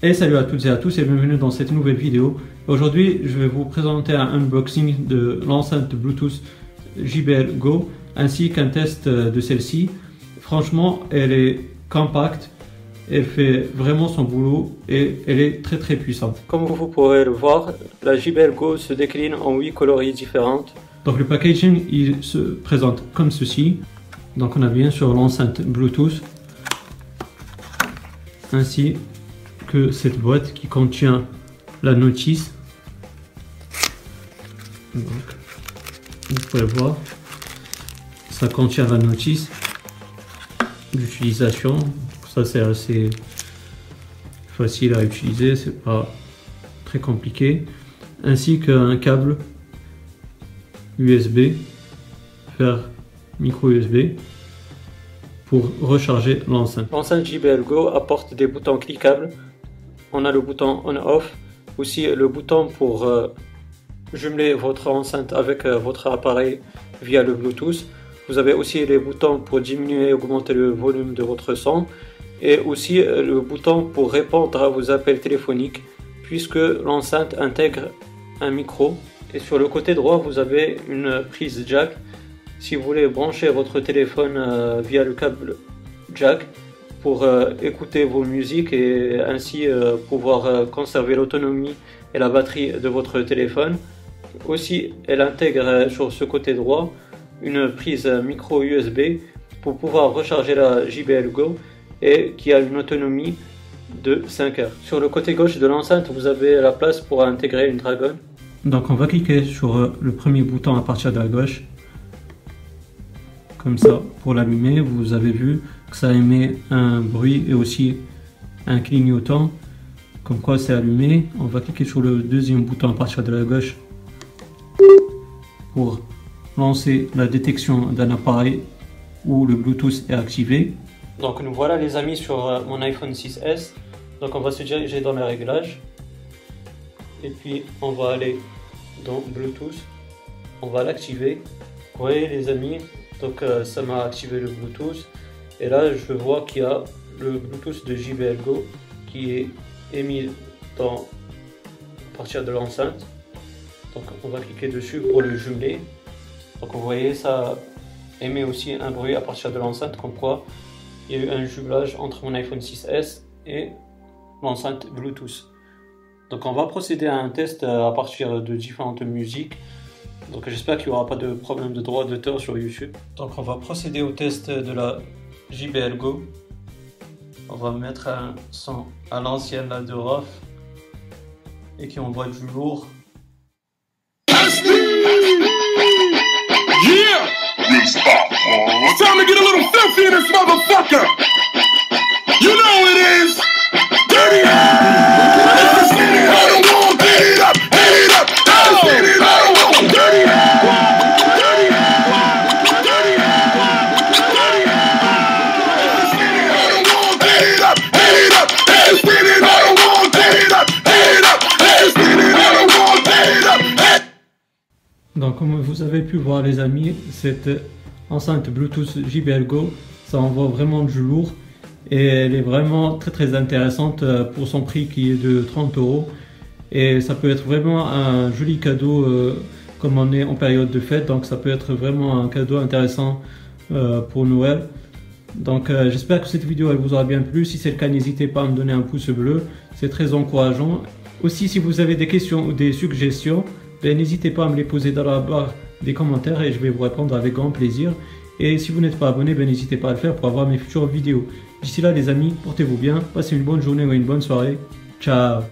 Et salut à toutes et à tous et bienvenue dans cette nouvelle vidéo. Aujourd'hui, je vais vous présenter un unboxing de l'enceinte Bluetooth JBL Go ainsi qu'un test de celle-ci. Franchement, elle est compacte, elle fait vraiment son boulot et elle est très très puissante. Comme vous pourrez le voir, la JBL Go se décline en 8 coloris différentes. Donc le packaging, il se présente comme ceci. Donc on a bien sûr l'enceinte Bluetooth ainsi que cette boîte qui contient la notice. vous pouvez voir, ça contient la notice d'utilisation. Ça c'est assez facile à utiliser, c'est pas très compliqué. Ainsi qu'un câble USB vers micro USB pour recharger l'enceinte. L'enceinte JBL Go apporte des boutons cliquables on a le bouton on-off, aussi le bouton pour euh, jumeler votre enceinte avec euh, votre appareil via le Bluetooth. Vous avez aussi les boutons pour diminuer et augmenter le volume de votre son et aussi euh, le bouton pour répondre à vos appels téléphoniques puisque l'enceinte intègre un micro et sur le côté droit vous avez une prise jack si vous voulez brancher votre téléphone via le câble jack pour euh, écouter vos musiques et ainsi euh, pouvoir euh, conserver l'autonomie et la batterie de votre téléphone. Aussi, elle intègre sur ce côté droit une prise micro USB pour pouvoir recharger la JBL Go et qui a une autonomie de 5 heures. Sur le côté gauche de l'enceinte, vous avez la place pour intégrer une Dragon. Donc on va cliquer sur le premier bouton à partir de la gauche. Comme ça, pour l'allumer, vous avez vu, ça émet un bruit et aussi un clignotant comme quoi c'est allumé. On va cliquer sur le deuxième bouton à partir de la gauche pour lancer la détection d'un appareil où le bluetooth est activé. Donc nous voilà les amis sur euh, mon iPhone 6s donc on va se diriger dans les réglages. Et puis on va aller dans bluetooth. On va l'activer. Vous voyez les amis donc euh, ça m'a activé le bluetooth et là, je vois qu'il y a le Bluetooth de JBL Go qui est émis à partir de l'enceinte. Donc on va cliquer dessus pour le jumeler. Donc vous voyez, ça émet aussi un bruit à partir de l'enceinte, comme quoi il y a eu un jumelage entre mon iPhone 6S et l'enceinte Bluetooth. Donc on va procéder à un test à partir de différentes musiques. Donc j'espère qu'il n'y aura pas de problème de droit d'auteur sur YouTube. Donc on va procéder au test de la JBL Go. On va mettre un son à l'ancienne là de Roth et qui envoie du lourd. Yeah! It's time to get a little filthy in this motherfucker! Donc comme vous avez pu voir les amis, cette enceinte Bluetooth JBL Go, ça envoie vraiment du lourd et elle est vraiment très très intéressante euh, pour son prix qui est de 30 euros. Et ça peut être vraiment un joli cadeau euh, comme on est en période de fête. Donc ça peut être vraiment un cadeau intéressant euh, pour Noël. Donc j'espère que cette vidéo elle vous aura bien plu. Si c'est le cas n'hésitez pas à me donner un pouce bleu. C'est très encourageant. Aussi si vous avez des questions ou des suggestions n'hésitez pas à me les poser dans la barre des commentaires et je vais vous répondre avec grand plaisir. Et si vous n'êtes pas abonné, ben, n'hésitez pas à le faire pour avoir mes futures vidéos. D'ici là les amis, portez-vous bien, passez une bonne journée ou une bonne soirée. Ciao